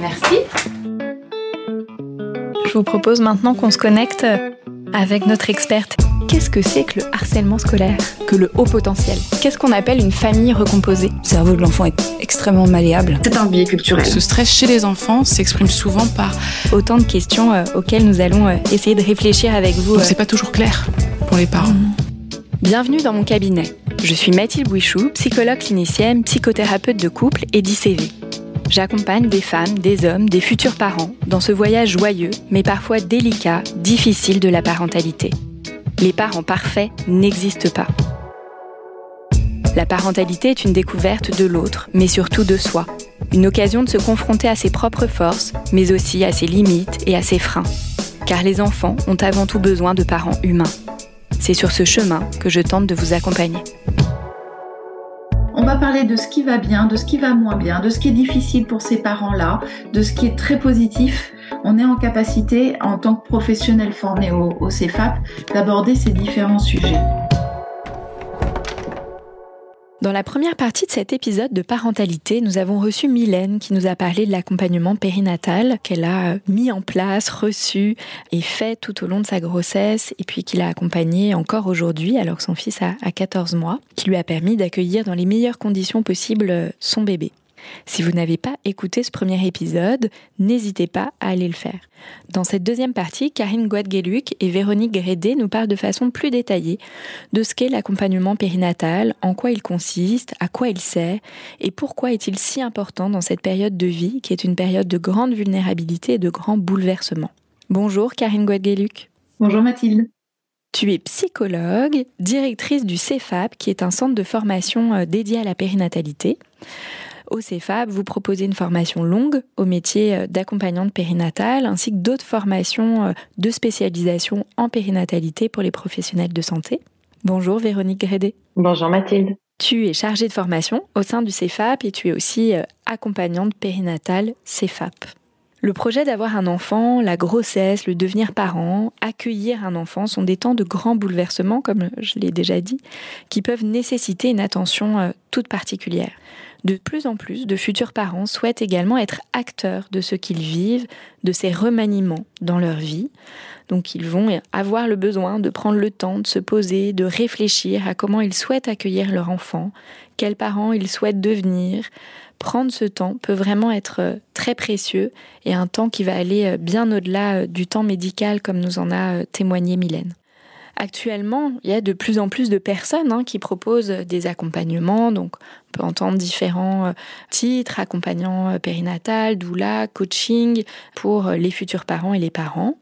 Merci. Je vous propose maintenant qu'on se connecte avec notre experte. Qu'est-ce que c'est que le harcèlement scolaire? Que le haut potentiel Qu'est-ce qu'on appelle une famille recomposée? Le cerveau de l'enfant est extrêmement malléable. C'est un biais culturel. Ce stress chez les enfants s'exprime souvent par Autant de questions euh, auxquelles nous allons euh, essayer de réfléchir avec vous. Euh. c'est pas toujours clair pour les parents. Bienvenue dans mon cabinet. Je suis Mathilde Bouichou, psychologue clinicienne, psychothérapeute de couple et d'ICV. J'accompagne des femmes, des hommes, des futurs parents dans ce voyage joyeux, mais parfois délicat, difficile de la parentalité. Les parents parfaits n'existent pas. La parentalité est une découverte de l'autre, mais surtout de soi. Une occasion de se confronter à ses propres forces, mais aussi à ses limites et à ses freins. Car les enfants ont avant tout besoin de parents humains. C'est sur ce chemin que je tente de vous accompagner. On va parler de ce qui va bien, de ce qui va moins bien, de ce qui est difficile pour ces parents-là, de ce qui est très positif. On est en capacité, en tant que professionnel formé au, au CEFAP, d'aborder ces différents sujets. Dans la première partie de cet épisode de parentalité, nous avons reçu Mylène qui nous a parlé de l'accompagnement périnatal qu'elle a mis en place, reçu et fait tout au long de sa grossesse et puis qu'il a accompagné encore aujourd'hui alors que son fils a, a 14 mois, qui lui a permis d'accueillir dans les meilleures conditions possibles son bébé. Si vous n'avez pas écouté ce premier épisode, n'hésitez pas à aller le faire. Dans cette deuxième partie, Karine Guadgueluc et Véronique Grédé nous parlent de façon plus détaillée de ce qu'est l'accompagnement périnatal, en quoi il consiste, à quoi il sert et pourquoi est-il si important dans cette période de vie qui est une période de grande vulnérabilité et de grands bouleversements. Bonjour Karine Guadgueluc. Bonjour Mathilde. Tu es psychologue, directrice du CEFAP, qui est un centre de formation euh, dédié à la périnatalité. Au CEFAP, vous proposez une formation longue au métier euh, d'accompagnante périnatale ainsi que d'autres formations euh, de spécialisation en périnatalité pour les professionnels de santé. Bonjour Véronique Grédé. Bonjour Mathilde. Tu es chargée de formation au sein du CEFAP et tu es aussi euh, accompagnante périnatale CEFAP. Le projet d'avoir un enfant, la grossesse, le devenir parent, accueillir un enfant sont des temps de grands bouleversements, comme je l'ai déjà dit, qui peuvent nécessiter une attention toute particulière. De plus en plus de futurs parents souhaitent également être acteurs de ce qu'ils vivent, de ces remaniements dans leur vie. Donc ils vont avoir le besoin de prendre le temps de se poser, de réfléchir à comment ils souhaitent accueillir leur enfant, quels parents ils souhaitent devenir. Prendre ce temps peut vraiment être très précieux et un temps qui va aller bien au-delà du temps médical comme nous en a témoigné Mylène. Actuellement, il y a de plus en plus de personnes hein, qui proposent des accompagnements. Donc, on peut entendre différents euh, titres accompagnant euh, périnatal, doula, coaching pour les futurs parents et les parents.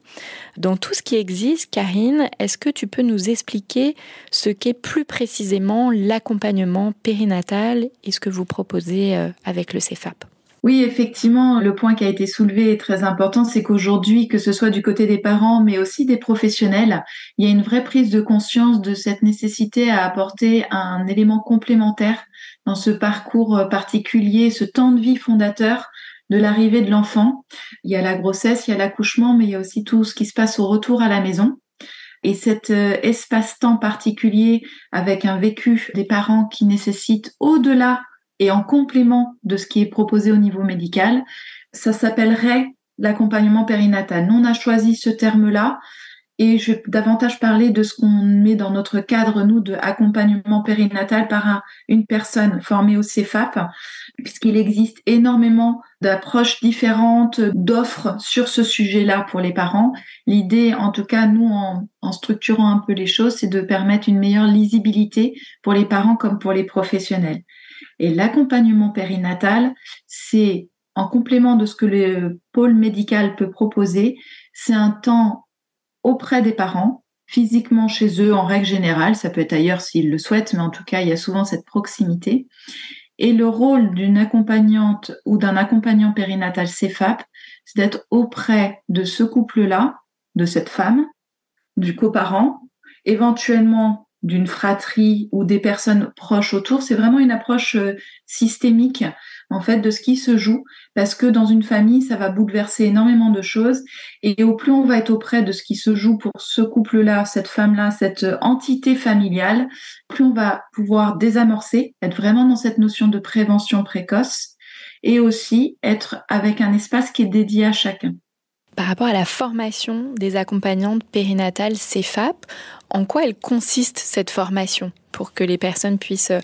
Dans tout ce qui existe, Karine, est-ce que tu peux nous expliquer ce qu'est plus précisément l'accompagnement périnatal et ce que vous proposez euh, avec le CEFAP oui, effectivement, le point qui a été soulevé est très important, c'est qu'aujourd'hui, que ce soit du côté des parents, mais aussi des professionnels, il y a une vraie prise de conscience de cette nécessité à apporter un élément complémentaire dans ce parcours particulier, ce temps de vie fondateur de l'arrivée de l'enfant. Il y a la grossesse, il y a l'accouchement, mais il y a aussi tout ce qui se passe au retour à la maison. Et cet espace-temps particulier avec un vécu des parents qui nécessite au-delà et en complément de ce qui est proposé au niveau médical, ça s'appellerait l'accompagnement périnatal. Nous, on a choisi ce terme-là et je vais davantage parler de ce qu'on met dans notre cadre, nous, de accompagnement périnatal par un, une personne formée au CEFAP, puisqu'il existe énormément d'approches différentes, d'offres sur ce sujet-là pour les parents. L'idée, en tout cas, nous, en, en structurant un peu les choses, c'est de permettre une meilleure lisibilité pour les parents comme pour les professionnels. Et l'accompagnement périnatal, c'est en complément de ce que le pôle médical peut proposer, c'est un temps auprès des parents, physiquement chez eux en règle générale. Ça peut être ailleurs s'ils le souhaitent, mais en tout cas, il y a souvent cette proximité. Et le rôle d'une accompagnante ou d'un accompagnant périnatal CFAP, c'est d'être auprès de ce couple-là, de cette femme, du coparent, éventuellement d'une fratrie ou des personnes proches autour. C'est vraiment une approche euh, systémique en fait de ce qui se joue parce que dans une famille ça va bouleverser énormément de choses et au plus on va être auprès de ce qui se joue pour ce couple-là, cette femme-là, cette entité familiale, plus on va pouvoir désamorcer, être vraiment dans cette notion de prévention précoce et aussi être avec un espace qui est dédié à chacun. Par rapport à la formation des accompagnantes périnatales CFAP, en quoi elle consiste cette formation pour que les personnes puissent euh,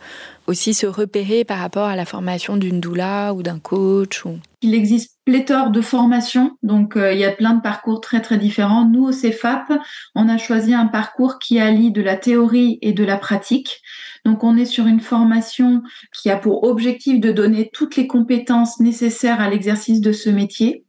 aussi se repérer par rapport à la formation d'une doula ou d'un coach ou... Il existe pléthore de formations, donc euh, il y a plein de parcours très très différents. Nous au CFAP, on a choisi un parcours qui allie de la théorie et de la pratique. Donc on est sur une formation qui a pour objectif de donner toutes les compétences nécessaires à l'exercice de ce métier.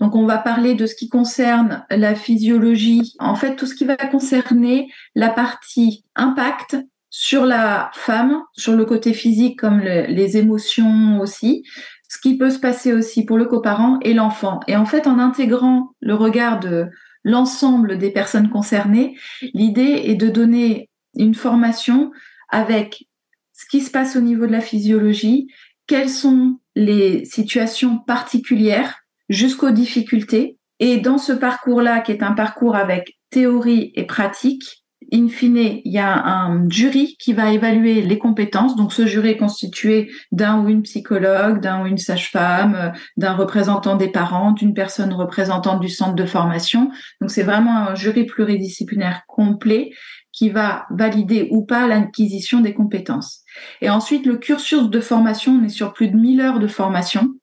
Donc on va parler de ce qui concerne la physiologie, en fait tout ce qui va concerner la partie impact sur la femme, sur le côté physique comme les émotions aussi, ce qui peut se passer aussi pour le coparent et l'enfant. Et en fait en intégrant le regard de l'ensemble des personnes concernées, l'idée est de donner une formation avec ce qui se passe au niveau de la physiologie, quelles sont les situations particulières jusqu'aux difficultés. Et dans ce parcours-là, qui est un parcours avec théorie et pratique, in fine, il y a un jury qui va évaluer les compétences. Donc, ce jury est constitué d'un ou une psychologue, d'un ou une sage-femme, d'un représentant des parents, d'une personne représentante du centre de formation. Donc, c'est vraiment un jury pluridisciplinaire complet qui va valider ou pas l'acquisition des compétences. Et ensuite, le cursus de formation, on est sur plus de 1000 heures de formation.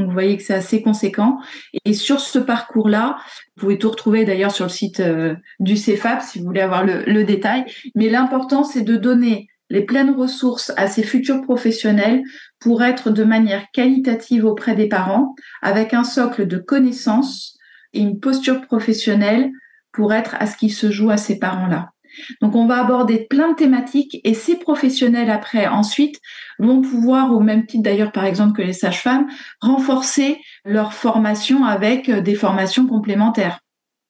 Donc vous voyez que c'est assez conséquent. Et sur ce parcours-là, vous pouvez tout retrouver d'ailleurs sur le site euh, du CEFAP si vous voulez avoir le, le détail. Mais l'important, c'est de donner les pleines ressources à ces futurs professionnels pour être de manière qualitative auprès des parents, avec un socle de connaissances et une posture professionnelle pour être à ce qui se joue à ces parents-là. Donc on va aborder plein de thématiques et ces professionnels après ensuite vont pouvoir, au même titre d'ailleurs par exemple que les sages-femmes, renforcer leur formation avec euh, des formations complémentaires.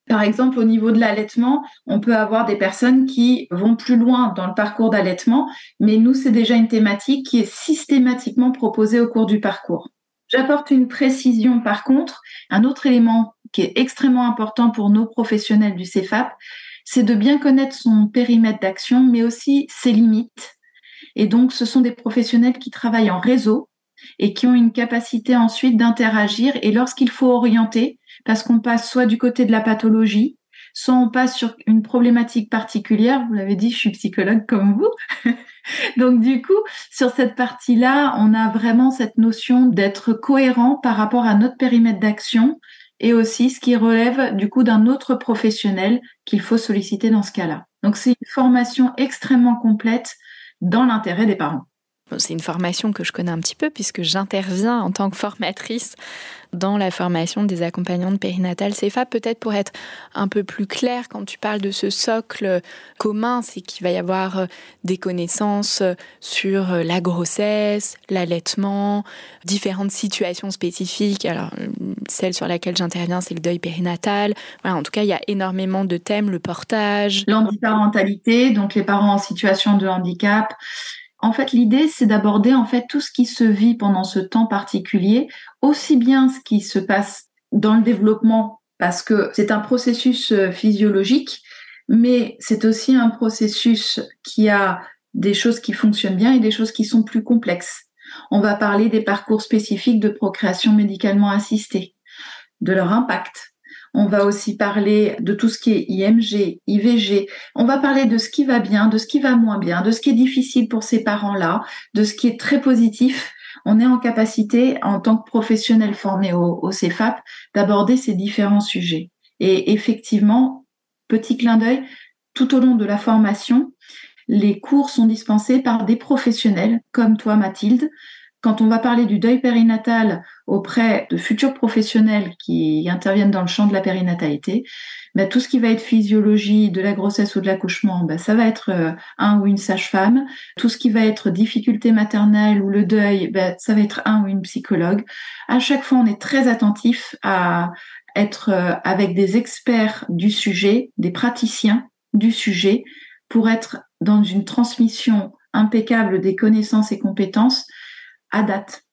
Par exemple, au niveau de l'allaitement, on peut avoir des personnes qui vont plus loin dans le parcours d'allaitement, mais nous, c'est déjà une thématique qui est systématiquement proposée au cours du parcours. J'apporte une précision par contre, un autre élément qui est extrêmement important pour nos professionnels du CEFAP, c'est de bien connaître son périmètre d'action, mais aussi ses limites. Et donc, ce sont des professionnels qui travaillent en réseau et qui ont une capacité ensuite d'interagir. Et lorsqu'il faut orienter, parce qu'on passe soit du côté de la pathologie, soit on passe sur une problématique particulière. Vous l'avez dit, je suis psychologue comme vous. Donc du coup, sur cette partie-là, on a vraiment cette notion d'être cohérent par rapport à notre périmètre d'action, et aussi ce qui relève du coup d'un autre professionnel qu'il faut solliciter dans ce cas-là. Donc c'est une formation extrêmement complète dans l'intérêt des parents. C'est une formation que je connais un petit peu puisque j'interviens en tant que formatrice dans la formation des accompagnantes périnatales CFA. Peut-être pour être un peu plus clair, quand tu parles de ce socle commun, c'est qu'il va y avoir euh, des connaissances euh, sur euh, la grossesse, l'allaitement, différentes situations spécifiques. Alors, celle sur laquelle j'interviens, c'est le deuil périnatal. En tout cas, il y a énormément de thèmes, le portage. L'handiparentalité, donc les parents en situation de handicap, en fait, l'idée, c'est d'aborder en fait tout ce qui se vit pendant ce temps particulier, aussi bien ce qui se passe dans le développement, parce que c'est un processus euh, physiologique, mais c'est aussi un processus qui a des choses qui fonctionnent bien et des choses qui sont plus complexes. On va parler des parcours spécifiques de procréation médicalement assistée, de leur impact, on va aussi parler de tout ce qui est IMG, IVG. On va parler de ce qui va bien, de ce qui va moins bien, de ce qui est difficile pour ces parents-là, de ce qui est très positif. On est en capacité, en tant que professionnel formé au, au CEFAP, d'aborder ces différents sujets. Et effectivement, petit clin d'œil, tout au long de la formation, les cours sont dispensés par des professionnels comme toi, Mathilde. Quand on va parler du deuil périnatal auprès de futurs professionnels qui interviennent dans le champ de la périnatalité, bah, tout ce qui va être physiologie de la grossesse ou de l'accouchement, bah, ça va être euh, un ou une sage-femme. Tout ce qui va être difficulté maternelle ou le deuil, bah, ça va être un ou une psychologue. À chaque fois, on est très attentif à être euh, avec des experts du sujet, des praticiens du sujet, pour être dans une transmission impeccable des connaissances et compétences à date.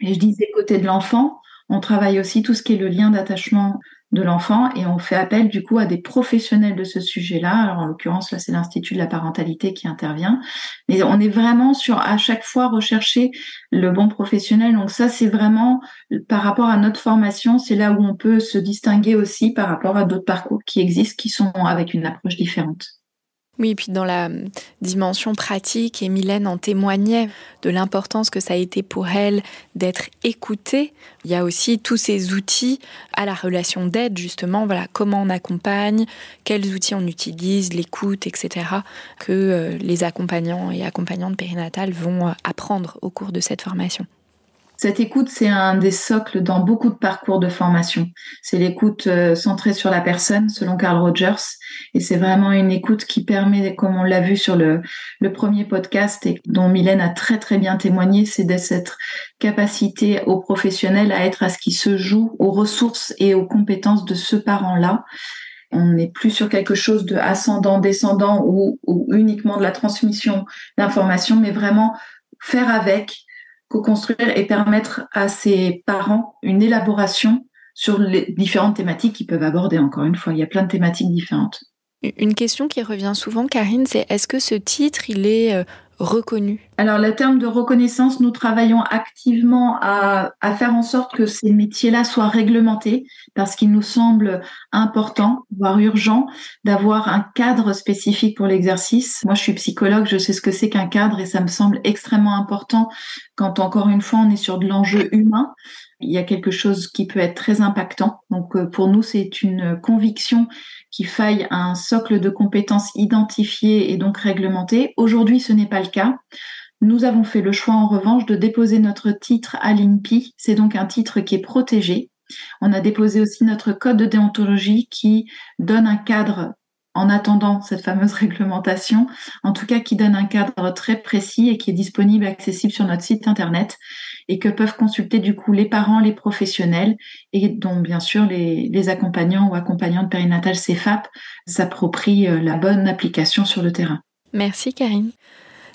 Et je disais côté de l'enfant, on travaille aussi tout ce qui est le lien d'attachement de l'enfant et on fait appel du coup à des professionnels de ce sujet-là. Alors en l'occurrence là c'est l'Institut de la parentalité qui intervient. Mais on est vraiment sur à chaque fois rechercher le bon professionnel. Donc ça c'est vraiment par rapport à notre formation, c'est là où on peut se distinguer aussi par rapport à d'autres parcours qui existent qui sont avec une approche différente. Oui, et puis dans la dimension pratique, et Mylène en témoignait de l'importance que ça a été pour elle d'être écoutée. Il y a aussi tous ces outils à la relation d'aide, justement, voilà, comment on accompagne, quels outils on utilise, l'écoute, etc., que euh, les accompagnants et accompagnantes périnatales vont euh, apprendre au cours de cette formation. Cette écoute, c'est un des socles dans beaucoup de parcours de formation. C'est l'écoute euh, centrée sur la personne, selon Carl Rogers. Et c'est vraiment une écoute qui permet, comme on l'a vu sur le, premier podcast et dont Mylène a très très bien témoigné, c'est de cette capacité aux professionnels à être à ce qui se joue, aux ressources et aux compétences de ce parent-là. On n'est plus sur quelque chose de ascendant, descendant ou, ou uniquement de la transmission d'informations, mais vraiment faire avec, co-construire et permettre à ses parents une élaboration sur les différentes thématiques qu'ils peuvent aborder. Encore une fois, il y a plein de thématiques différentes. Une question qui revient souvent, Karine, c'est est-ce que ce titre, il est euh, Alors, le terme de reconnaissance, nous travaillons activement à, à faire en sorte que ces métiers-là soient réglementés parce qu'il nous semble important, voire urgent, d'avoir un cadre spécifique pour l'exercice. Moi, je suis psychologue, je sais ce que c'est qu'un cadre et ça me semble extrêmement important quand, encore une fois, on est sur de l'enjeu humain il y a quelque chose qui peut être très impactant. Donc euh, pour nous, c'est une conviction qu'il faille un socle de compétences identifié et donc réglementé. Aujourd'hui, ce n'est pas le cas. Nous avons fait le choix en revanche de déposer notre titre à l'INPI. C'est donc un titre qui est protégé. On a déposé aussi notre code de déontologie qui donne un cadre en attendant cette fameuse réglementation, en tout cas qui donne un cadre très précis et qui est disponible, accessible sur notre site internet et que peuvent consulter du coup les parents, les professionnels et dont bien sûr les, accompagnants ou accompagnantes périnatales CFAP s'approprient euh, la bonne application sur le terrain. Merci Karine.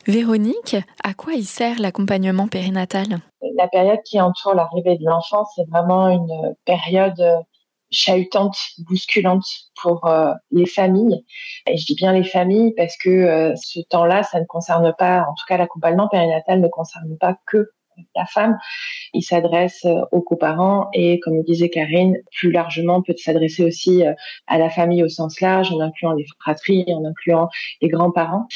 Véronique, à quoi il sert l'accompagnement périnatal? La période qui entoure l'arrivée de l'enfant, c'est vraiment une période chahutante, bousculante pour euh, les familles. Et je dis bien les familles parce que euh, ce temps-là, ça ne concerne pas, en tout cas l'accompagnement périnatal ne concerne pas que la femme. Il s'adresse euh, aux coparents et, comme disait Karine, plus largement peut s'adresser aussi euh, à la famille au sens large, en incluant les fratries, en incluant les grands-parents.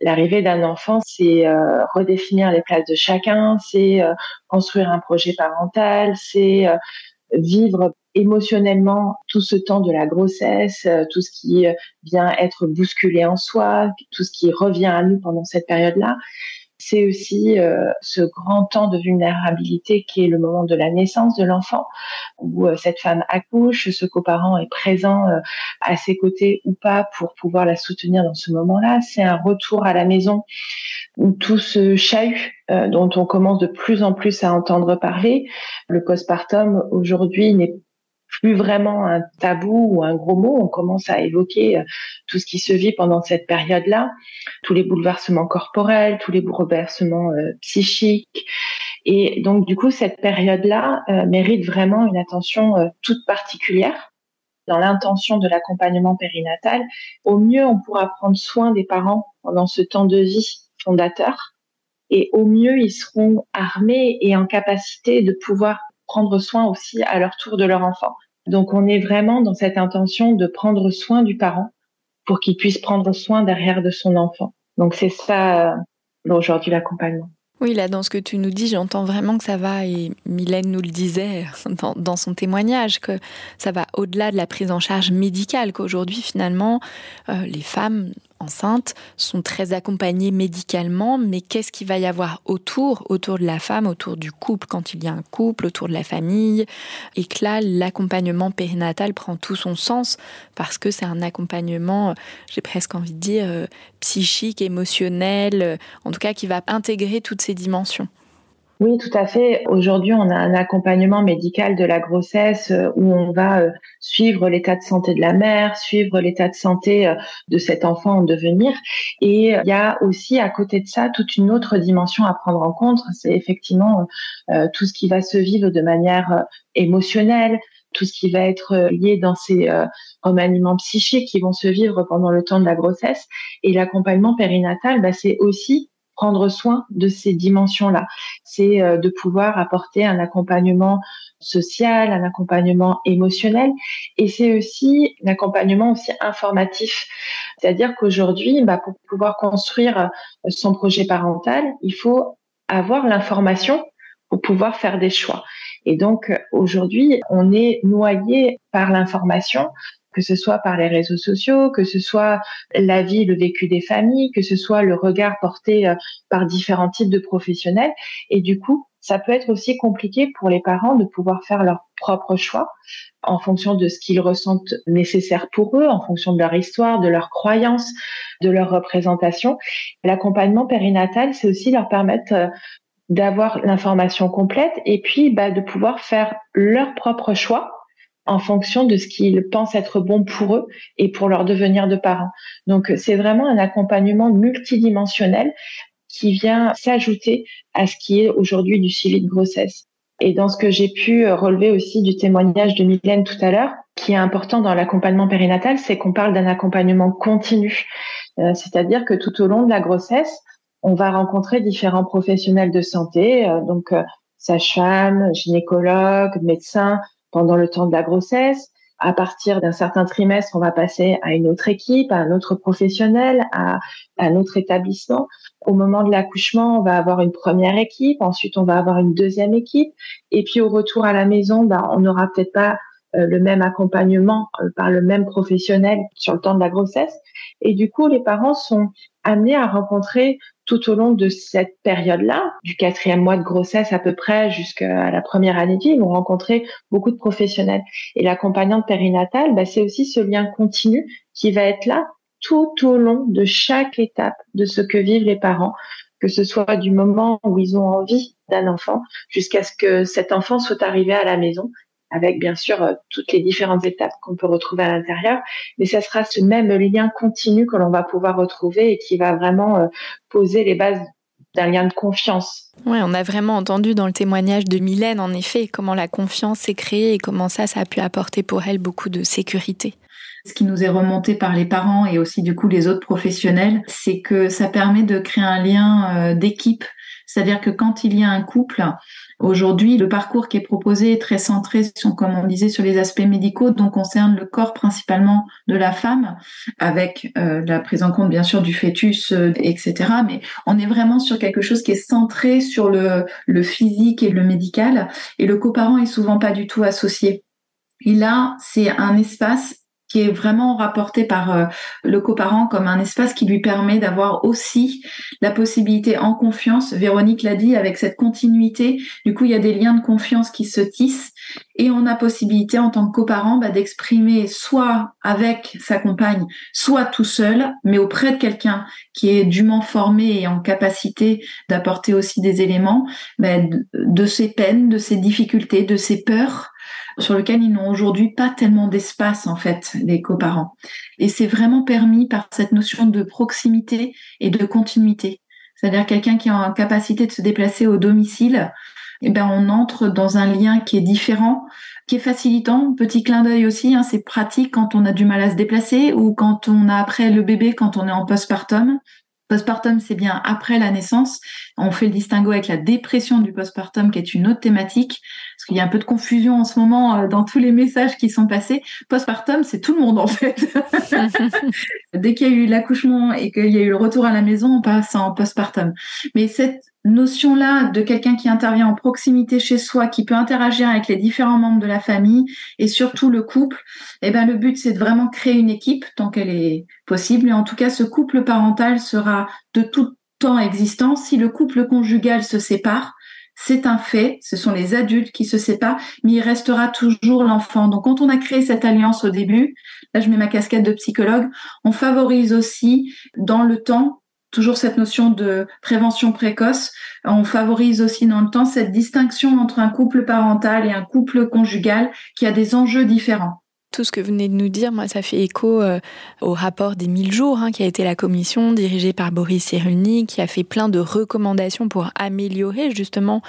L'arrivée d'un enfant, c'est euh, redéfinir les places de chacun, c'est construire un projet parental, c'est vivre émotionnellement tout ce temps de la grossesse, tout ce qui vient être bousculé en soi, tout ce qui revient à nous pendant cette période-là c'est aussi euh, ce grand temps de vulnérabilité qui est le moment de la naissance de l'enfant, où euh, cette femme accouche, ce coparent est présent euh, à ses côtés ou pas pour pouvoir la soutenir dans ce moment-là. C'est un retour à la maison où tout ce chahut dont on commence de plus en plus à entendre parler, le postpartum aujourd'hui n'est plus vraiment un tabou ou un gros mot. On commence à évoquer euh, tout ce qui se vit pendant cette période-là, tous les bouleversements corporels, tous les bouleversements euh, psychiques. Et donc, du coup, cette période-là euh, mérite vraiment une attention toute particulière dans l'intention de l'accompagnement périnatal. Au mieux, on pourra prendre soin des parents pendant ce temps de vie fondateur. Et au mieux, ils seront armés et en capacité de pouvoir prendre soin aussi à leur tour de leur enfant. Donc on est vraiment dans cette intention de prendre soin du parent pour qu'il puisse prendre soin derrière de son enfant. Donc c'est ça euh, aujourd'hui l'accompagnement. Oui, là, dans ce que tu nous dis, j'entends vraiment que ça va, et Mylène nous le disait dans, son témoignage, que ça va au-delà de la prise en charge médicale, qu'aujourd'hui, finalement, euh, les femmes enceintes sont très accompagnées médicalement, mais qu'est-ce qu'il va y avoir autour, autour de la femme, autour du couple, quand il y a un couple, autour de la famille, et que là, l'accompagnement périnatal prend tout son sens parce que c'est un accompagnement, j'ai presque envie de dire, euh, psychique, émotionnel, euh, en tout cas qui va intégrer toutes ces dimensions. Oui, tout à fait. Aujourd'hui, on a un accompagnement médical de la grossesse euh, où on va euh, suivre l'état de santé de la mère, suivre l'état de santé euh, de cet enfant en devenir. Et il y a aussi à côté de ça toute une autre dimension à prendre en compte. C'est effectivement tout ce qui va se vivre de manière émotionnelle, tout ce qui va être lié dans ces remaniements psychiques qui vont se vivre pendant le temps de la grossesse. Et l'accompagnement périnatal, bah, c'est aussi prendre soin de ces dimensions-là. C'est euh, de pouvoir apporter un accompagnement social, un accompagnement émotionnel, et c'est aussi un accompagnement aussi informatif. C'est-à-dire qu'aujourd'hui, bah, pour pouvoir construire son projet parental, il faut avoir l'information pour pouvoir faire des choix. Et donc aujourd'hui, on est noyé par l'information que ce soit par les réseaux sociaux, que ce soit la vie, le vécu des familles, que ce soit le regard porté euh, par différents types de professionnels. Et du coup, ça peut être aussi compliqué pour les parents de pouvoir faire leur propre choix en fonction de ce qu'ils ressentent nécessaire pour eux, en fonction de leur histoire, de leurs croyances, de leur représentation. L'accompagnement périnatal, c'est aussi leur permettre euh, d'avoir l'information complète et puis bah, de pouvoir faire leur propre choix en fonction de ce qu'ils pensent être bon pour eux et pour leur devenir de parents. Donc c'est vraiment un accompagnement multidimensionnel qui vient s'ajouter à ce qui est aujourd'hui du suivi de grossesse. Et dans ce que j'ai pu relever aussi du témoignage de Mylène tout à l'heure, qui est important dans l'accompagnement périnatal, c'est qu'on parle d'un accompagnement continu. Euh, c'est-à-dire que tout au long de la grossesse, on va rencontrer différents professionnels de santé, euh, donc euh, sage-femme, gynécologue, médecin, pendant le temps de la grossesse. À partir d'un certain trimestre, on va passer à une autre équipe, à un autre professionnel, à, un autre établissement. Au moment de l'accouchement, on va avoir une première équipe, ensuite on va avoir une deuxième équipe, et puis au retour à la maison, bah, on n'aura peut-être pas euh, le même accompagnement euh, par le même professionnel sur le temps de la grossesse. Et du coup, les parents sont amenés à rencontrer tout au long de cette période-là, du quatrième mois de grossesse à peu près jusqu'à la première année de vie, ils vont rencontrer beaucoup de professionnels. Et l'accompagnante périnatale, bah, c'est aussi ce lien continu qui va être là tout au long de chaque étape de ce que vivent les parents, que ce soit du moment où ils ont envie d'un enfant jusqu'à ce que cet enfant soit arrivé à la maison avec bien sûr euh, toutes les différentes étapes qu'on peut retrouver à l'intérieur, mais ça sera ce même lien continu que l'on va pouvoir retrouver et qui va vraiment euh, poser les bases d'un lien de confiance. Oui, on a vraiment entendu dans le témoignage de Mylène, en effet, comment la confiance s'est créée et comment ça, ça a pu apporter pour elle beaucoup de sécurité. Ce qui nous est remonté par les parents et aussi du coup les autres professionnels, c'est que ça permet de créer un lien euh, d'équipe. C'est-à-dire que quand il y a un couple, Aujourd'hui, le parcours qui est proposé est très centré, comme on disait, sur les aspects médicaux, donc concerne le corps principalement de la femme, avec euh, la prise en compte bien sûr du fœtus, euh, etc. Mais on est vraiment sur quelque chose qui est centré sur le, le physique et le médical, et le coparent est souvent pas du tout associé. Et là, c'est un espace qui est vraiment rapporté par euh, le coparent comme un espace qui lui permet d'avoir aussi la possibilité en confiance, Véronique l'a dit, avec cette continuité, du coup il y a des liens de confiance qui se tissent et on a possibilité en tant que coparent bah, d'exprimer soit avec sa compagne, soit tout seul, mais auprès de quelqu'un qui est dûment formé et en capacité d'apporter aussi des éléments bah, de ses peines, de ses difficultés, de ses peurs, sur lequel ils n'ont aujourd'hui pas tellement d'espace en fait, les coparents. Et c'est vraiment permis par cette notion de proximité et de continuité. C'est-à-dire quelqu'un qui a en capacité de se déplacer au domicile, eh ben on entre dans un lien qui est différent, qui est facilitant. Petit clin d'œil aussi, hein, c'est pratique quand on a du mal à se déplacer ou quand on a après le bébé, quand on est en postpartum. Postpartum, c'est bien après la naissance. On fait le distinguo avec la dépression du postpartum, qui est une autre thématique. Qu'il y a un peu de confusion en ce moment dans tous les messages qui sont passés. Postpartum, c'est tout le monde en fait. Dès qu'il y a eu l'accouchement et qu'il y a eu le retour à la maison, on passe en postpartum. Mais cette notion-là de quelqu'un qui intervient en proximité chez soi, qui peut interagir avec les différents membres de la famille et surtout le couple, eh ben le but c'est de vraiment créer une équipe tant qu'elle est possible. Et en tout cas, ce couple parental sera de tout temps existant. Si le couple conjugal se sépare, c'est un fait, ce sont les adultes qui se séparent, mais il restera toujours l'enfant. Donc quand on a créé cette alliance au début, là je mets ma casquette de psychologue, on favorise aussi dans le temps toujours cette notion de prévention précoce. On favorise aussi dans le temps cette distinction entre un couple parental et un couple conjugal qui a des enjeux différents. Tout ce que vous venez de nous dire, moi, ça fait écho euh, au rapport des 1000 jours, hein, qui a été la commission dirigée par Boris Cyrulnik, qui a fait plein de recommandations pour améliorer justement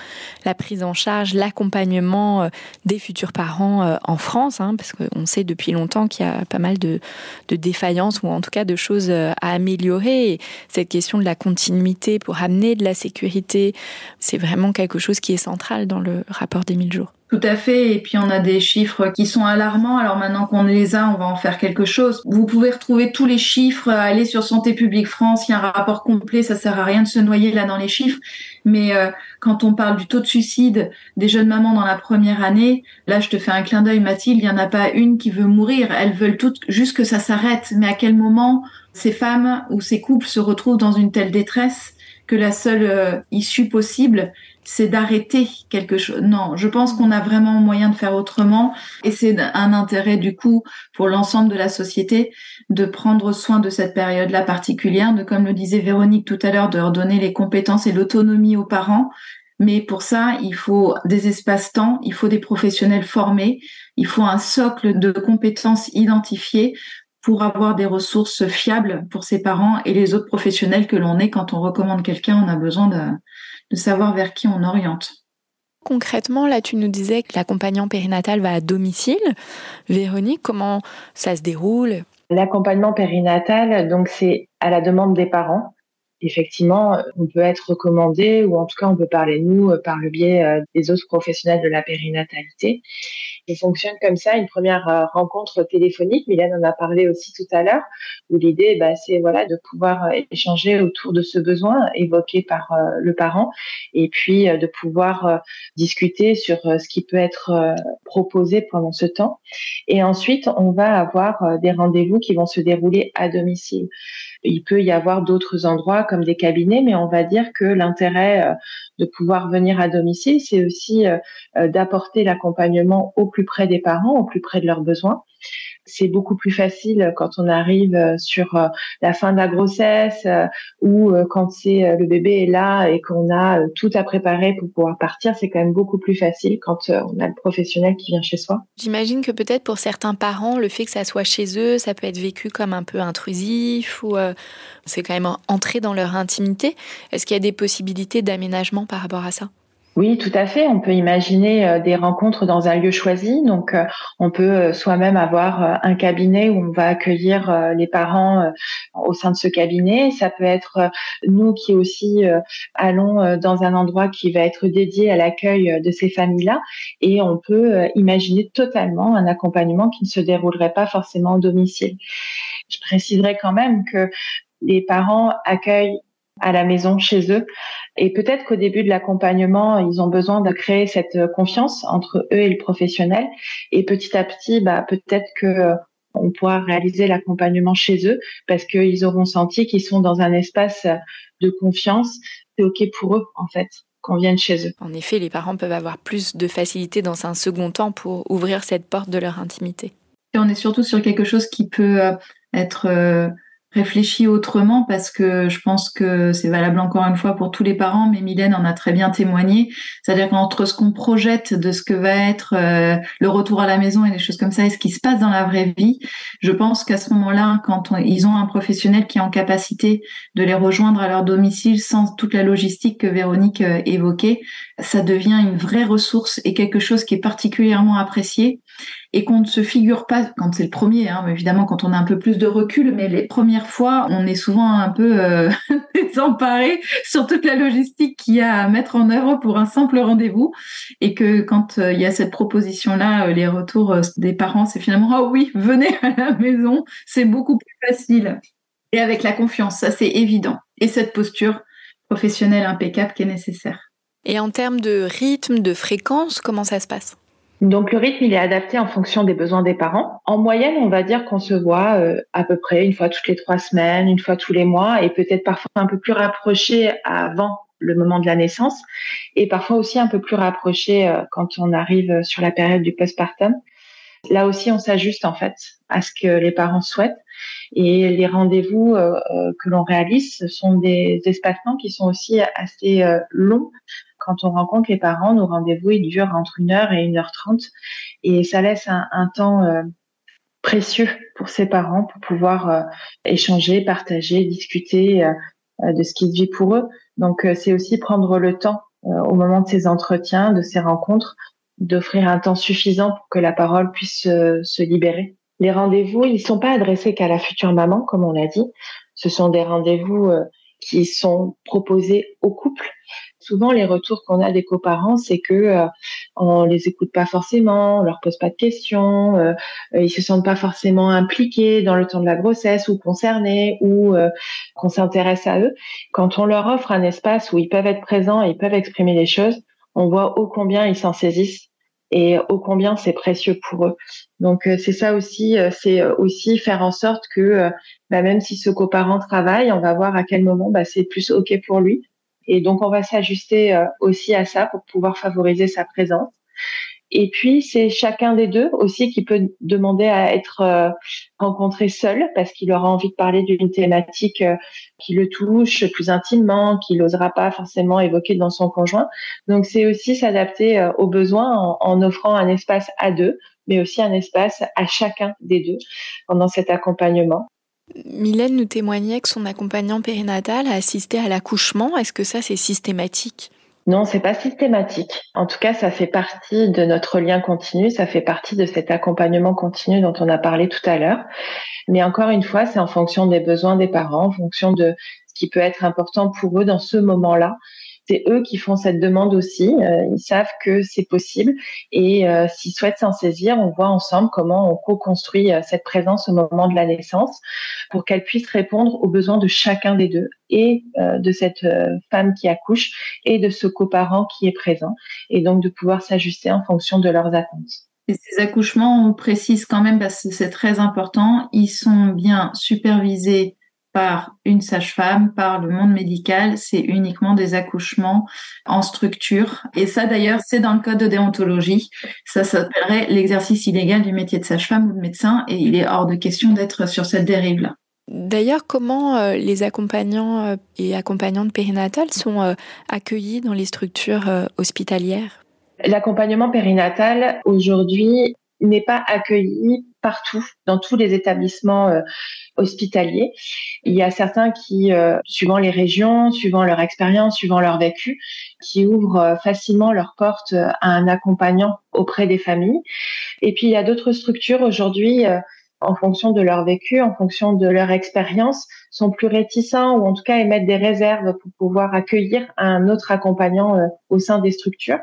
la prise en charge, l'accompagnement euh, des futurs parents euh, en France, hein, parce qu'on sait depuis longtemps qu'il y a pas mal de, de, défaillances ou en tout cas de choses à améliorer. Et cette question de la continuité pour amener de la sécurité, c'est vraiment quelque chose qui est central dans le rapport des 1000 jours. Tout à fait. Et puis on a des chiffres qui sont alarmants. Alors maintenant qu'on les a, on va en faire quelque chose. Vous pouvez retrouver tous les chiffres. Aller sur Santé publique France, il y a un rapport complet. Ça sert à rien de se noyer là dans les chiffres. Mais euh, quand on parle du taux de suicide des jeunes mamans dans la première année, là je te fais un clin d'œil, Mathilde. Il y en a pas une qui veut mourir. Elles veulent toutes juste que ça s'arrête. Mais à quel moment ces femmes ou ces couples se retrouvent dans une telle détresse que la seule euh, issue possible, c'est d'arrêter quelque chose. Non, je pense qu'on a vraiment moyen de faire autrement et c'est un intérêt du coup pour l'ensemble de la société de prendre soin de cette période-là particulière, de comme le disait Véronique tout à l'heure, de redonner les compétences et l'autonomie aux parents. Mais pour ça, il faut des espaces-temps, il faut des professionnels formés, il faut un socle de compétences identifiées pour avoir des ressources fiables pour ses parents et les autres professionnels que l'on est. Quand on recommande quelqu'un, on a besoin de, de savoir vers qui on oriente. Concrètement, là, tu nous disais que l'accompagnant périnatal va à domicile. Véronique, comment ça se déroule? L'accompagnement périnatal, donc, c'est à la demande des parents. Effectivement, on peut être recommandé ou en tout cas, on peut parler nous par le biais euh, des autres professionnels de la périnatalité fonctionne comme ça, une première euh, rencontre téléphonique. Mylène en a parlé aussi tout à l'heure, où l'idée, bah, c'est voilà de pouvoir euh, échanger autour de ce besoin évoqué par euh, le parent, et puis de pouvoir discuter sur ce qui peut être proposé pendant ce temps. Et ensuite, on va avoir des rendez-vous qui vont se dérouler à domicile. Il peut y avoir d'autres endroits comme des cabinets, mais on va dire que l'intérêt de pouvoir venir à domicile, c'est aussi d'apporter l'accompagnement au plus près des parents, au plus près de leurs besoins. C'est beaucoup plus facile quand on arrive euh, sur euh, la fin de la grossesse euh, ou quand c'est le bébé est là et qu'on a tout à préparer pour pouvoir partir. C'est quand même beaucoup plus facile quand on a le professionnel qui vient chez soi. J'imagine que peut-être pour certains parents, le fait que ça soit chez eux, ça peut être vécu comme un peu intrusif ou c'est quand même entrer dans leur intimité. Est-ce qu'il y a des possibilités d'aménagement par rapport à ça? Oui, tout à fait. On peut imaginer euh, des rencontres dans un lieu choisi. Donc, euh, on peut euh, soi-même avoir un cabinet où on va accueillir les parents au sein de ce cabinet. Ça peut être nous qui aussi allons dans un endroit qui va être dédié à l'accueil de ces familles-là. Et on peut imaginer totalement un accompagnement qui ne se déroulerait pas forcément au domicile. Je préciserai quand même que les parents accueillent à la maison chez eux. Et peut-être qu'au début de l'accompagnement, ils ont besoin de créer cette confiance entre eux et le professionnel. Et petit à petit, bah, peut-être que euh, on pourra réaliser l'accompagnement chez eux parce qu'ils auront senti qu'ils sont dans un espace de confiance. C'est OK pour eux, en fait, qu'on vienne chez eux. En effet, les parents peuvent avoir plus de facilité dans un second temps pour ouvrir cette porte de leur intimité. Et on est surtout sur quelque chose qui peut euh, être euh, réfléchis autrement parce que je pense que c'est valable encore une fois pour tous les parents, mais Mylène en a très bien témoigné. C'est-à-dire qu'entre ce qu'on projette de ce que va être euh, le retour à la maison et des choses comme ça et ce qui se passe dans la vraie vie, je pense qu'à ce moment-là, quand ils ont un professionnel qui est en capacité de les rejoindre à leur domicile sans toute la logistique que Véronique euh, évoquait, ça devient une vraie ressource et quelque chose qui est particulièrement apprécié et qu'on ne se figure pas, quand c'est le premier, hein, évidemment quand on a un peu plus de recul, mais les premières fois, on est souvent un peu euh, désemparé sur toute la logistique qu'il y a à mettre en œuvre pour un simple rendez-vous, et que quand euh, il y a cette proposition-là, euh, les retours des parents, c'est finalement ah oui, venez à la maison, c'est beaucoup plus facile. Et avec la confiance, ça c'est évident. Et cette posture professionnelle impeccable qui est nécessaire. Et en termes de rythme, de fréquence, comment ça se passe? Donc le rythme, il est adapté en fonction des besoins des parents. En moyenne, on va dire qu'on se voit euh, à peu près une fois toutes les trois semaines, une fois tous les mois, et peut-être parfois un peu plus rapproché avant le moment de la naissance, et parfois aussi un peu plus rapproché euh, quand on arrive sur la période du postpartum. Là aussi, on s'ajuste en fait à ce que les parents souhaitent. Et les rendez-vous euh, que l'on réalise, ce sont des espacements qui sont aussi assez longs quand on rencontre les parents, nos rendez-vous, ils durent entre 1 heure et 1 heure 30 et ça laisse un, temps euh, précieux pour ces parents pour pouvoir euh, échanger, partager, discuter euh, de ce qui se vit pour eux. Donc c'est aussi prendre le temps au moment de ces entretiens, de ces rencontres, d'offrir un temps suffisant pour que la parole puisse se libérer. Les rendez-vous, ils sont pas adressés qu'à la future maman, comme on l'a dit. Ce sont des rendez-vous qui sont proposés aux couples souvent les retours qu'on a des coparents, c'est que euh, on les écoute pas forcément, on leur pose pas de questions, euh, euh, ils se sentent pas forcément impliqués dans le temps de la grossesse ou concernés ou euh, qu'on s'intéresse à eux. Quand on leur offre un espace où ils peuvent être présents et ils peuvent exprimer les choses, on voit ô combien ils s'en saisissent et ô combien c'est précieux pour eux. Donc c'est ça aussi, c'est aussi faire en sorte que bah, même si ce coparent travaille, on va voir à quel moment bah, c'est plus ok pour lui et donc, on va s'ajuster euh, aussi à ça pour pouvoir favoriser sa présence. Et puis, c'est chacun des deux aussi qui peut demander à être euh, rencontré seul parce qu'il aura envie de parler d'une thématique euh, qui le touche plus intimement, qu'il n'osera pas forcément évoquer dans son conjoint. Donc, c'est aussi s'adapter aux besoins en, en, offrant un espace à deux, mais aussi un espace à chacun des deux pendant cet accompagnement. Mylène nous témoignait que son accompagnant périnatal a assisté à l'accouchement. Est-ce que ça, c'est systématique? Non, c'est pas systématique. En tout cas, ça fait partie de notre lien continu, ça fait partie de cet accompagnement continu dont on a parlé tout à l'heure. Mais encore une fois, c'est en fonction des besoins des parents, en fonction de ce qui peut être important pour eux dans ce moment-là c'est eux qui font cette demande aussi. Euh, ils savent que c'est possible et euh, s'ils souhaitent s'en saisir, on voit ensemble comment on co-construit euh, cette présence au moment de la naissance pour qu'elle puisse répondre aux besoins de chacun des deux et de cette femme qui accouche et de ce coparent qui est présent et donc de pouvoir s'ajuster en fonction de leurs attentes. Ces accouchements, on précise quand même parce que c'est très important, ils sont bien supervisés par une sage-femme, par le monde médical, c'est uniquement des accouchements en structure. Et ça, d'ailleurs, c'est dans le code de déontologie. Ça s'appellerait l'exercice illégal du métier de sage-femme ou de médecin, et il est hors de question d'être sur cette dérive-là. D'ailleurs, comment euh, les accompagnants euh, et accompagnantes périnatales sont euh, accueillis dans les structures hospitalières? L'accompagnement périnatal, aujourd'hui, n'est pas accueilli partout, dans tous les établissements euh, hospitaliers. Il y a certains qui, euh, suivant les régions, suivant leur expérience, suivant leur vécu, qui ouvrent euh, facilement leurs portes à un accompagnant auprès des familles. Et puis il y a d'autres structures aujourd'hui en fonction de leur vécu, en fonction de leur expérience, sont plus réticents ou en tout cas émettent des réserves pour pouvoir accueillir un autre accompagnant au sein des structures.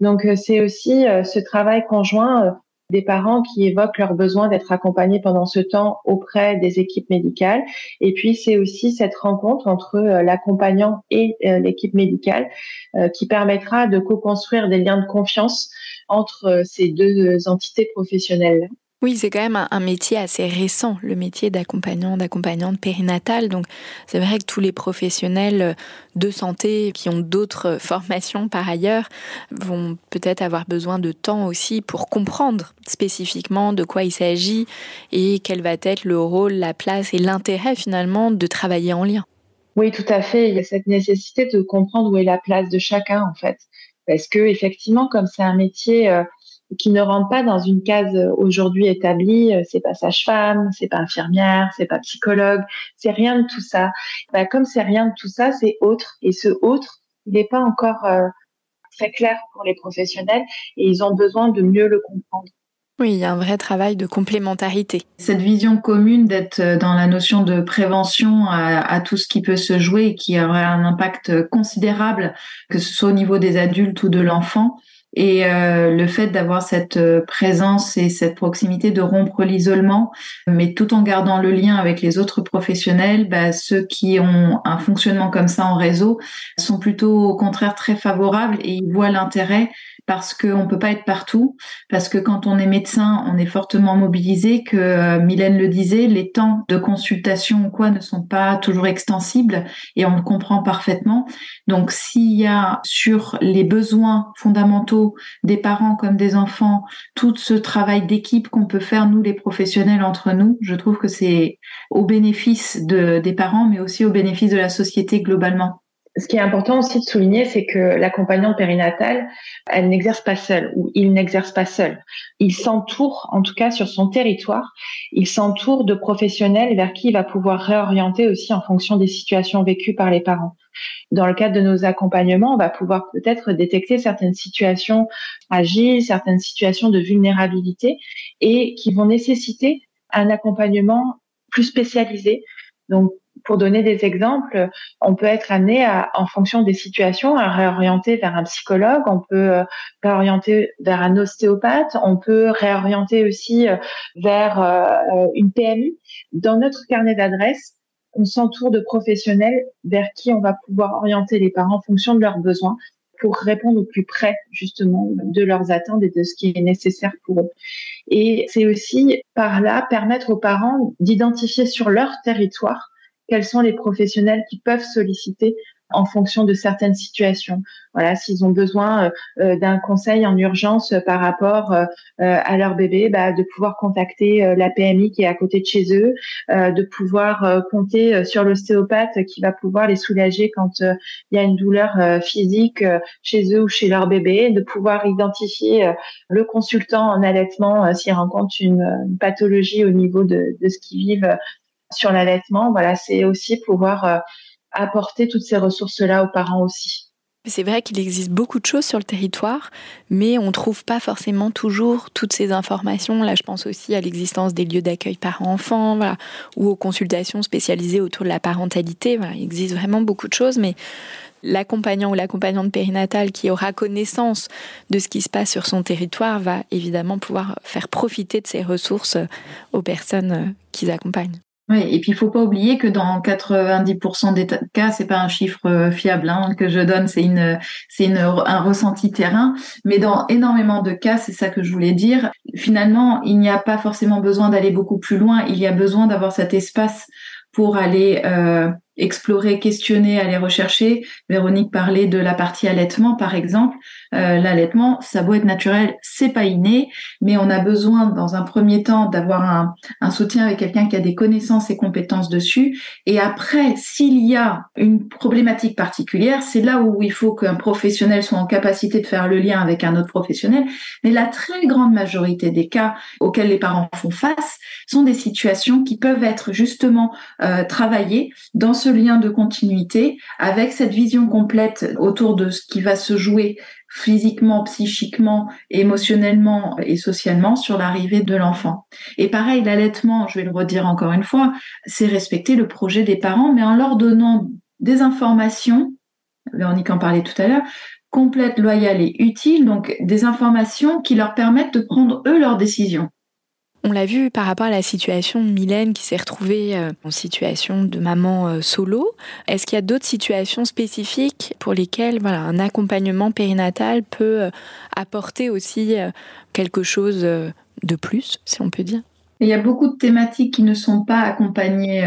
Donc c'est aussi ce travail conjoint des parents qui évoquent leur besoin d'être accompagnés pendant ce temps auprès des équipes médicales. Et puis, c'est aussi cette rencontre entre euh, l'accompagnant et euh, l'équipe médicale euh, qui permettra de co-construire des liens de confiance entre ces deux entités professionnelles. Oui, c'est quand même un, métier assez récent, le métier d'accompagnant, d'accompagnante périnatale. Donc, c'est vrai que tous les professionnels de santé qui ont d'autres formations par ailleurs vont peut-être avoir besoin de temps aussi pour comprendre spécifiquement de quoi il s'agit et quel va être le rôle, la place et l'intérêt finalement de travailler en lien. Oui, tout à fait. Il y a cette nécessité de comprendre où est la place de chacun, en fait. Parce que, effectivement, comme c'est un métier euh, qui ne rentrent pas dans une case euh, aujourd'hui établie. Euh, c'est pas sage-femme, c'est pas infirmière, c'est pas psychologue, c'est rien de tout ça. Bah, comme c'est rien de tout ça, c'est autre. Et ce autre, il n'est pas encore euh, très clair pour les professionnels et ils ont besoin de mieux le comprendre. Oui, il y a un vrai travail de complémentarité. Cette vision commune d'être dans la notion de prévention à, à, tout ce qui peut se jouer et qui aurait un impact considérable, que ce soit au niveau des adultes ou de l'enfant, et euh, le fait d'avoir cette euh, présence et cette proximité de rompre l'isolement, mais tout en gardant le lien avec les autres professionnels, bah, ceux qui ont un fonctionnement comme ça en réseau sont plutôt au contraire très favorables et ils voient l'intérêt parce qu'on ne peut pas être partout, parce que quand on est médecin, on est fortement mobilisé, que euh, Mylène le disait, les temps de consultation ou quoi ne sont pas toujours extensibles et on le comprend parfaitement. Donc s'il y a sur les besoins fondamentaux des parents comme des enfants, tout ce travail d'équipe qu'on peut faire, nous les professionnels entre nous, je trouve que c'est au bénéfice de, des parents, mais aussi au bénéfice de la société globalement ce qui est important aussi de souligner, c'est que l'accompagnante périnatale, elle n'exerce pas seule ou il n'exerce pas seul. Il s'entoure, en tout cas sur son territoire, il s'entoure de professionnels vers qui il va pouvoir réorienter aussi en fonction des situations vécues par les parents. Dans le cadre de nos accompagnements, on va pouvoir peut-être détecter certaines situations agiles, certaines situations de vulnérabilité et qui vont nécessiter un accompagnement plus spécialisé. Donc, pour donner des exemples, on peut être amené à, en fonction des situations, à réorienter vers un psychologue, on peut euh, réorienter vers un ostéopathe, on peut réorienter aussi euh, vers euh, une PMU. Dans notre carnet d'adresses, on s'entoure de professionnels vers qui on va pouvoir orienter les parents en fonction de leurs besoins pour répondre au plus près justement de leurs attentes et de ce qui est nécessaire pour eux. Et c'est aussi par là permettre aux parents d'identifier sur leur territoire quels sont les professionnels qui peuvent solliciter en fonction de certaines situations. Voilà, s'ils ont besoin euh, euh, d'un conseil en urgence par rapport euh, à leur bébé, bah, de pouvoir contacter la PMI qui est à côté de chez eux, de pouvoir compter sur l'ostéopathe qui va pouvoir les soulager quand il y a une douleur physique chez eux ou chez leur bébé, de pouvoir identifier le consultant en allaitement s'il rencontre une, pathologie au niveau de, de ce qu'ils vivent sur l'allaitement. Voilà, c'est aussi pouvoir euh, apporter toutes ces ressources-là aux parents aussi. C'est vrai qu'il existe beaucoup de choses sur le territoire, mais on ne trouve pas forcément toujours toutes ces informations. Là, je pense aussi à l'existence des lieux d'accueil parents-enfants, voilà, ou aux consultations spécialisées autour de la parentalité. Il existe vraiment beaucoup de choses, mais l'accompagnant ou l'accompagnante périnatale qui aura connaissance de ce qui se passe sur son territoire va évidemment pouvoir faire profiter de ces ressources aux personnes qu'ils accompagnent. Oui, et puis il faut pas oublier que dans 90% des cas, c'est pas un chiffre euh, fiable hein, que je donne, c'est une, c'est une, un ressenti terrain. Mais dans énormément de cas, c'est ça que je voulais dire. Finalement, il n'y a pas forcément besoin d'aller beaucoup plus loin. Il y a besoin d'avoir cet espace pour aller euh, explorer, questionner, aller rechercher. Véronique parlait de la partie allaitement, par exemple. Euh, l'allaitement, ça doit être naturel, c'est pas inné, mais on a besoin, dans un premier temps, d'avoir un, soutien avec quelqu'un qui a des connaissances et compétences dessus. Et après, s'il y a une problématique particulière, c'est là où il faut qu'un professionnel soit en capacité de faire le lien avec un autre professionnel. Mais la très grande majorité des cas auxquels les parents font face sont des situations qui peuvent être justement euh, travaillées dans ce lien de continuité avec cette vision complète autour de ce qui va se jouer physiquement, psychiquement, émotionnellement et socialement sur l'arrivée de l'enfant. Et pareil, l'allaitement, je vais le redire encore une fois, c'est respecter le projet des parents, mais en leur donnant des informations, Véronique en parlait tout à l'heure, complètes, loyales et utiles, donc des informations qui leur permettent de prendre eux leurs décisions. On l'a vu par rapport à la situation de Mylène qui s'est retrouvée euh, en situation de maman euh, solo. Est-ce qu'il y a d'autres situations spécifiques pour lesquelles voilà, un accompagnement périnatal peut euh, apporter aussi quelque chose de plus, si on peut dire? Il y a beaucoup de thématiques qui ne sont pas accompagnées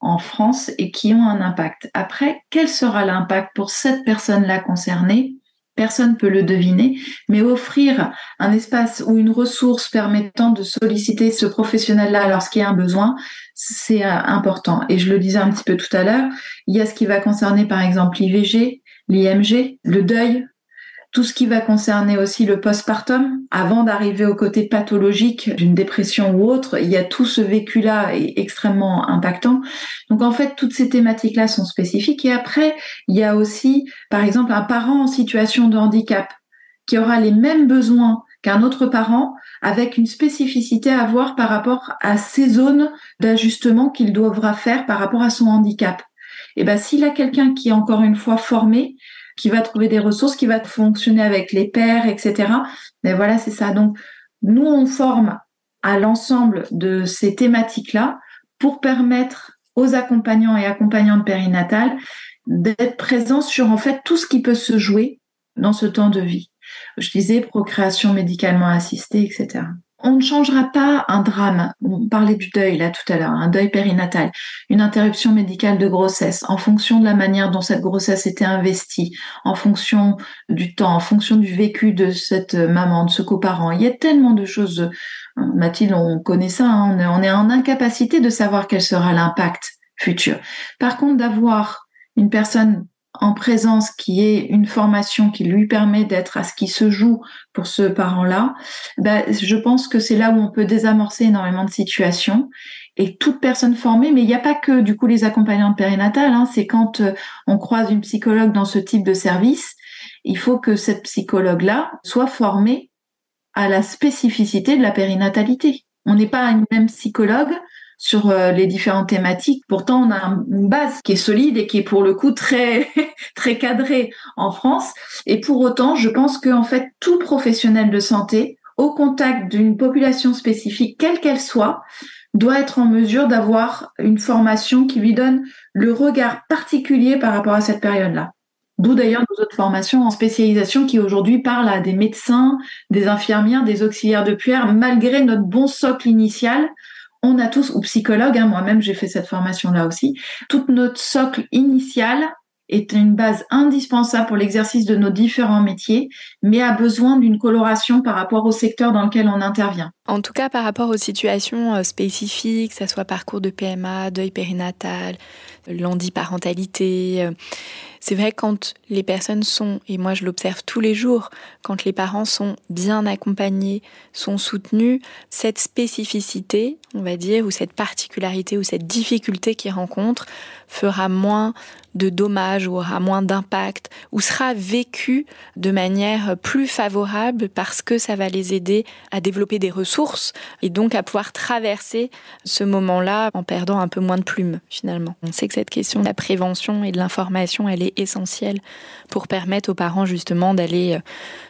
en France et qui ont un impact. Après, quel sera l'impact pour cette personne-là concernée? Personne ne peut le deviner, mais offrir un espace ou une ressource permettant de solliciter ce professionnel-là lorsqu'il y a un besoin, c'est euh, important. Et je le disais un petit peu tout à l'heure, il y a ce qui va concerner par exemple l'IVG, l'IMG, le deuil, tout ce qui va concerner aussi le postpartum, avant d'arriver au côté pathologique d'une dépression ou autre, il y a tout ce vécu-là extrêmement impactant. Donc en fait, toutes ces thématiques-là sont spécifiques. Et après, il y a aussi, par exemple, un parent en situation de handicap qui aura les mêmes besoins qu'un autre parent avec une spécificité à voir par rapport à ces zones d'ajustement qu'il devra faire par rapport à son handicap. Et ben s'il a quelqu'un qui est encore une fois formé, qui va trouver des ressources, qui va fonctionner avec les pairs, etc. Mais voilà, c'est ça. Donc nous on forme à l'ensemble de ces thématiques-là pour permettre aux accompagnants et accompagnantes périnatales d'être présents sur en fait tout ce qui peut se jouer dans ce temps de vie. Je disais procréation médicalement assistée, etc. On ne changera pas un drame. On parlait du deuil là tout à l'heure, un deuil périnatal, une interruption médicale de grossesse en fonction de la manière dont cette grossesse était investie, en fonction du temps, en fonction du vécu de cette maman, de ce coparent. Il y a tellement de choses. Mathilde, on connaît ça. Hein. on, est, en incapacité de savoir quel sera l'impact futur. Par contre, d'avoir une personne en présence qui ait une formation qui lui permet d'être à ce qui se joue pour ce parent-là, ben, je pense que c'est là où on peut désamorcer énormément de situations. Et toute personne formée, mais il n'y a pas que du coup les accompagnantes périnatales, hein, c'est quand euh, on croise une psychologue dans ce type de service, il faut que cette psychologue-là soit formée à la spécificité de la périnatalité. On n'est pas une même psychologue sur euh, les différentes thématiques. Pourtant, on a une base qui est solide et qui est pour le coup très très cadrée en France. Et pour autant, je pense que en fait, tout professionnel de santé au contact d'une population spécifique, quelle qu'elle soit, doit être en mesure d'avoir une formation qui lui donne le regard particulier par rapport à cette période-là. D'où d'ailleurs nos autres formations en spécialisation qui aujourd'hui parlent à des médecins, des infirmières, des auxiliaires de puère, malgré notre bon socle initial on a tous, ou psychologues, hein, moi-même j'ai fait cette formation-là aussi, toute notre socle initial est une base indispensable pour l'exercice de nos différents métiers, mais a besoin d'une coloration par rapport au secteur dans lequel on intervient. En tout cas, par rapport aux situations euh, spécifiques, que ce soit parcours de PMA, deuil périnatal, l'handiparentalité, euh, c'est vrai quand les personnes sont, et moi je l'observe tous les jours, quand les parents sont bien accompagnés, sont soutenus, cette spécificité, on va dire, ou cette particularité ou cette difficulté qu'ils rencontrent fera moins de dommages ou aura moins d'impact ou sera vécu de manière plus favorable parce que ça va les aider à développer des ressources et donc à pouvoir traverser ce moment-là en perdant un peu moins de plumes finalement. On sait que cette question de la prévention et de l'information, elle est essentielle pour permettre aux parents justement d'aller euh,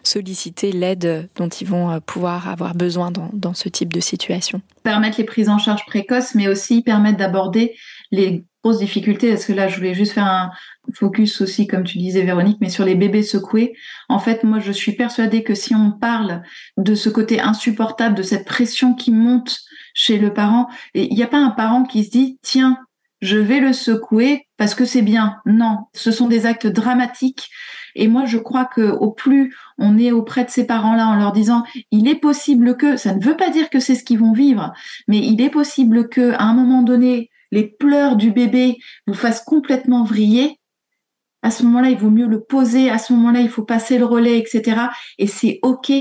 solliciter l'aide dont ils vont euh, pouvoir avoir besoin dans, dans ce type de situation. Permettre les prises en charge précoces, mais aussi permettre d'aborder les grosses difficultés, parce que là, je voulais juste faire un focus aussi, comme tu disais, Véronique, mais sur les bébés secoués. En fait, moi, je suis persuadée que si on parle de ce côté insupportable, de cette pression qui monte chez le parent, il n'y a pas un parent qui se dit, tiens, je vais le secouer parce que c'est bien. Non, ce sont des actes dramatiques. Et moi, je crois que au plus on est auprès de ces parents-là en leur disant, il est possible que, ça ne veut pas dire que c'est ce qu'ils vont vivre, mais il est possible que, à un moment donné, les pleurs du bébé vous fassent complètement vriller, à ce moment-là, il vaut mieux le poser, à ce moment-là, il faut passer le relais, etc. Et c'est OK.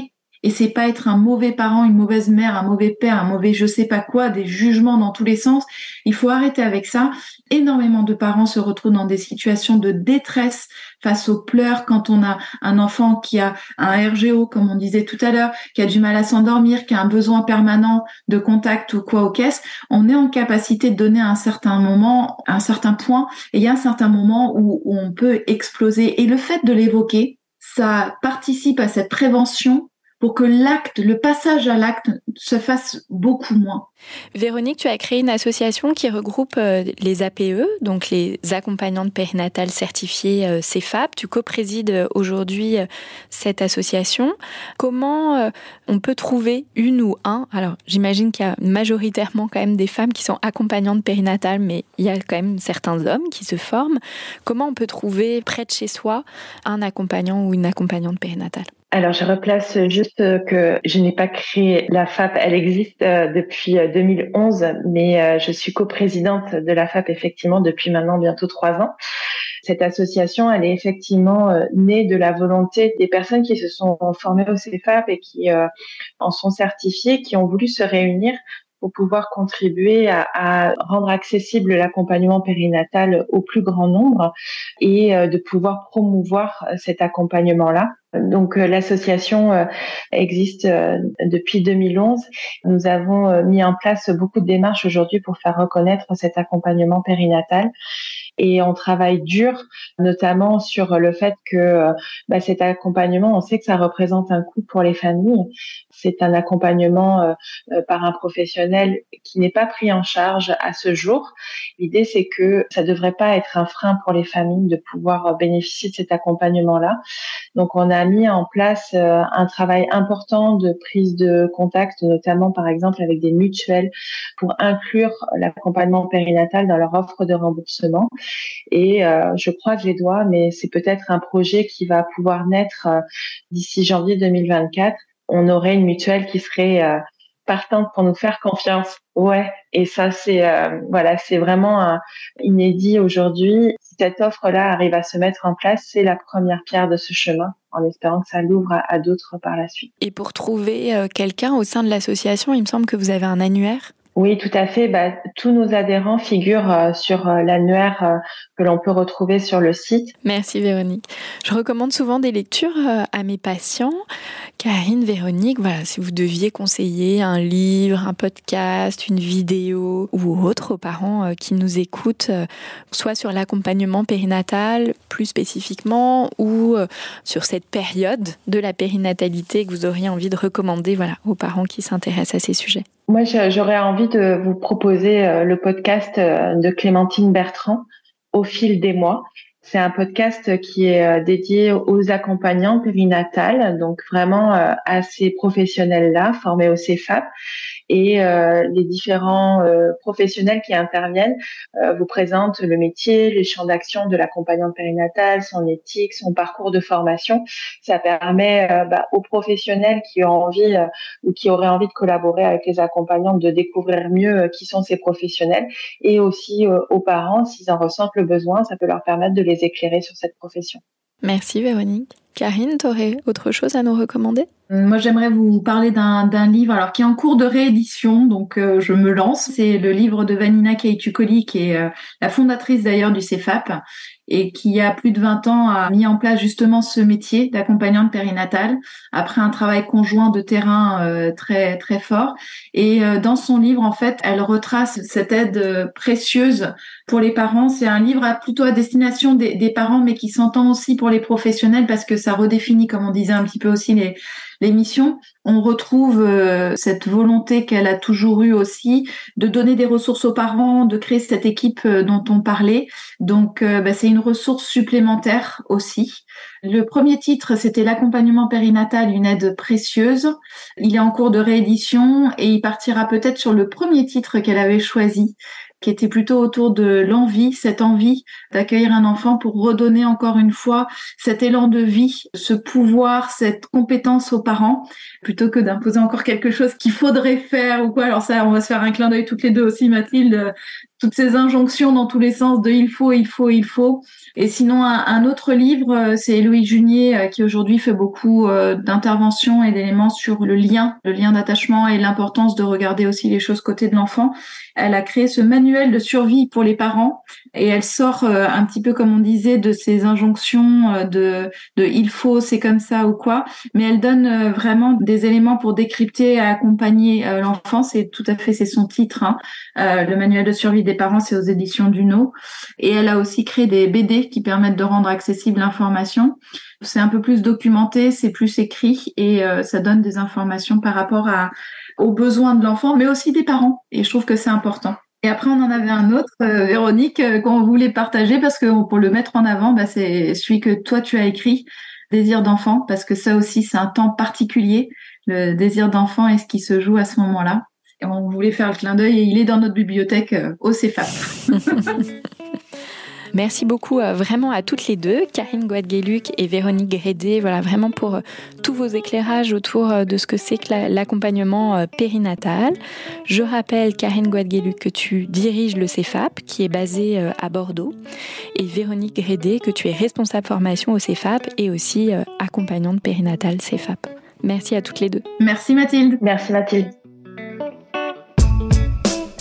Et c'est pas être un mauvais parent, une mauvaise mère, un mauvais père, un mauvais je sais pas quoi, des jugements dans tous les sens. Il faut arrêter avec ça. Énormément de parents se retrouvent dans des situations de détresse face aux pleurs quand on a un enfant qui a un RGO, comme on disait tout à l'heure, qui a du mal à s'endormir, qui a un besoin permanent de contact ou quoi aux caisses. On est en capacité de donner à un certain moment, un certain point, et il y a un certain moment où on peut exploser. Et le fait de l'évoquer, ça participe à cette prévention pour que l'acte, le passage à l'acte se fasse beaucoup moins. Véronique, tu as créé une association qui regroupe euh, les APE, donc les accompagnantes périnatales certifiées euh, CEFAP. Tu co-présides euh, aujourd'hui cette association. Comment on peut trouver une ou un Alors, j'imagine qu'il y a majoritairement quand même des femmes qui sont accompagnantes périnatales, mais il y a quand même certains hommes qui se forment. Comment on peut trouver près de chez soi un accompagnant ou une accompagnante périnatale? Alors, je replace juste que je n'ai pas créé la FAP. Elle existe euh, depuis 2011, euh, mais euh, je suis coprésidente de la FAP effectivement depuis maintenant bientôt trois ans. Cette association, elle est effectivement née de la volonté des personnes qui se sont formées au CFAP et qui en sont certifiées, qui ont voulu se réunir pour pouvoir contribuer à, à rendre accessible l'accompagnement périnatal au plus grand nombre et de pouvoir promouvoir cet accompagnement-là Donc l'association existe depuis 2011. Nous avons mis en place beaucoup de démarches aujourd'hui pour faire reconnaître cet accompagnement périnatal et on travaille dur, notamment sur le fait que bah, cet accompagnement, on sait que ça représente un coût pour les familles. C'est un accompagnement euh, euh, par un professionnel qui n'est pas pris en charge à ce jour. L'idée, c'est que ça devrait pas être un frein pour les familles de pouvoir bénéficier de cet accompagnement-là. Donc, on a mis en place euh, un travail important de prise de contact, notamment par exemple avec des mutuelles, pour inclure l'accompagnement périnatal dans leur offre de remboursement. Et euh, je croise les doigts, mais c'est peut-être un projet qui va pouvoir naître euh, d'ici janvier 2024. On aurait une mutuelle qui serait euh, partante pour nous faire confiance. Ouais, et ça c'est voilà, c'est vraiment inédit aujourd'hui. Si cette offre-là arrive à se mettre en place, c'est la première pierre de ce chemin, en espérant que ça l'ouvre à d'autres par la suite. Et pour trouver quelqu'un au sein de l'association, il me semble que vous avez un annuaire? Oui, tout à fait. Bah, tous nos adhérents figurent euh, sur euh, l'annuaire euh, que l'on peut retrouver sur le site. Merci Véronique. Je recommande souvent des lectures à mes patients. Karine, Véronique, voilà, si vous deviez conseiller un livre, un podcast, une vidéo ou autre aux parents qui nous écoutent, soit sur l'accompagnement périnatal plus spécifiquement ou sur cette période de la périnatalité que vous auriez envie de recommander voilà, aux parents qui s'intéressent à ces sujets. Moi, j'aurais envie de vous proposer euh, le podcast euh, de Clémentine Bertrand, Au fil des mois. C'est un podcast qui est euh, dédié aux accompagnants périnatales, donc vraiment à ces professionnels-là formés au CEFAP et euh, les différents euh, professionnels qui interviennent euh, vous présentent le métier, les champs d'action de l'accompagnant périnatal, son éthique, son parcours de formation. Ça permet bah, aux professionnels qui ont envie ou qui auraient envie de collaborer avec les accompagnants de découvrir mieux qui sont ces professionnels et aussi aux parents, s'ils en ressentent le besoin, ça peut leur permettre de les éclairer sur cette profession. Merci Véronique. Karine, tu aurais autre chose à nous recommander? Moi, j'aimerais vous parler d'un livre alors qui est en cours de réédition, donc euh, je me lance. C'est le livre de Vanina Kaitucoli, qui est euh, la fondatrice d'ailleurs du CEFAP et qui, il y a plus de 20 ans, a mis en place justement ce métier d'accompagnante périnatale après un travail conjoint de terrain euh, très très fort. Et euh, dans son livre, en fait, elle retrace cette aide euh, précieuse pour les parents. C'est un livre à, plutôt à destination des, des parents, mais qui s'entend aussi pour les professionnels parce que ça redéfinit, comme on disait un petit peu aussi, les, l'émission, on retrouve euh, cette volonté qu'elle a toujours eue aussi de donner des ressources aux parents, de créer cette équipe euh, dont on parlait. Donc, euh, bah, c'est une ressource supplémentaire aussi. Le premier titre, c'était l'accompagnement périnatal, une aide précieuse. Il est en cours de réédition et il partira peut-être sur le premier titre qu'elle avait choisi, qui était plutôt autour de l'envie, cette envie d'accueillir un enfant pour redonner encore une fois cet élan de vie, ce pouvoir, cette compétence aux parents, plutôt que d'imposer encore quelque chose qu'il faudrait faire ou quoi. Alors ça, on va se faire un clin d'œil toutes les deux aussi, Mathilde, toutes ces injonctions dans tous les sens de il faut, il faut, il faut. Et sinon, un, autre livre, euh, c'est Louis Junier euh, qui aujourd'hui fait beaucoup euh, d'interventions et d'éléments sur le lien, le lien d'attachement et l'importance de regarder aussi les choses côté de l'enfant. Elle a créé ce manuel de survie pour les parents et elle sort un petit peu comme on disait de ces injonctions de, de il faut, c'est comme ça ou quoi, mais elle donne vraiment des éléments pour décrypter et accompagner l'enfant. C'est tout à fait, c'est son titre, hein. le manuel de survie des parents, c'est aux éditions Duno. Et elle a aussi créé des BD qui permettent de rendre accessible l'information. C'est un peu plus documenté, c'est plus écrit et euh, ça donne des informations par rapport à, aux besoins de l'enfant, mais aussi des parents. Et je trouve que c'est important. Et après, on en avait un autre, euh, Véronique, euh, qu'on voulait partager parce que pour le mettre en avant, bah, c'est celui que toi tu as écrit, Désir d'enfant, parce que ça aussi, c'est un temps particulier, le désir d'enfant et ce qui se joue à ce moment-là on voulait faire le clin d'œil et il est dans notre bibliothèque euh, au CEFAP. Merci beaucoup euh, vraiment à toutes les deux, Karine Guadgueluc et Véronique Grédé, voilà vraiment pour euh, tous vos éclairages autour de ce que c'est que l'accompagnement périnatal. Je rappelle, Karine Guadgueluc, que tu diriges le CEFAP qui est basé à Bordeaux et Véronique Grédé, que tu es responsable formation au CEFAP et aussi accompagnante périnatale CEFAP. Merci à toutes les deux. Merci Mathilde. Merci Mathilde.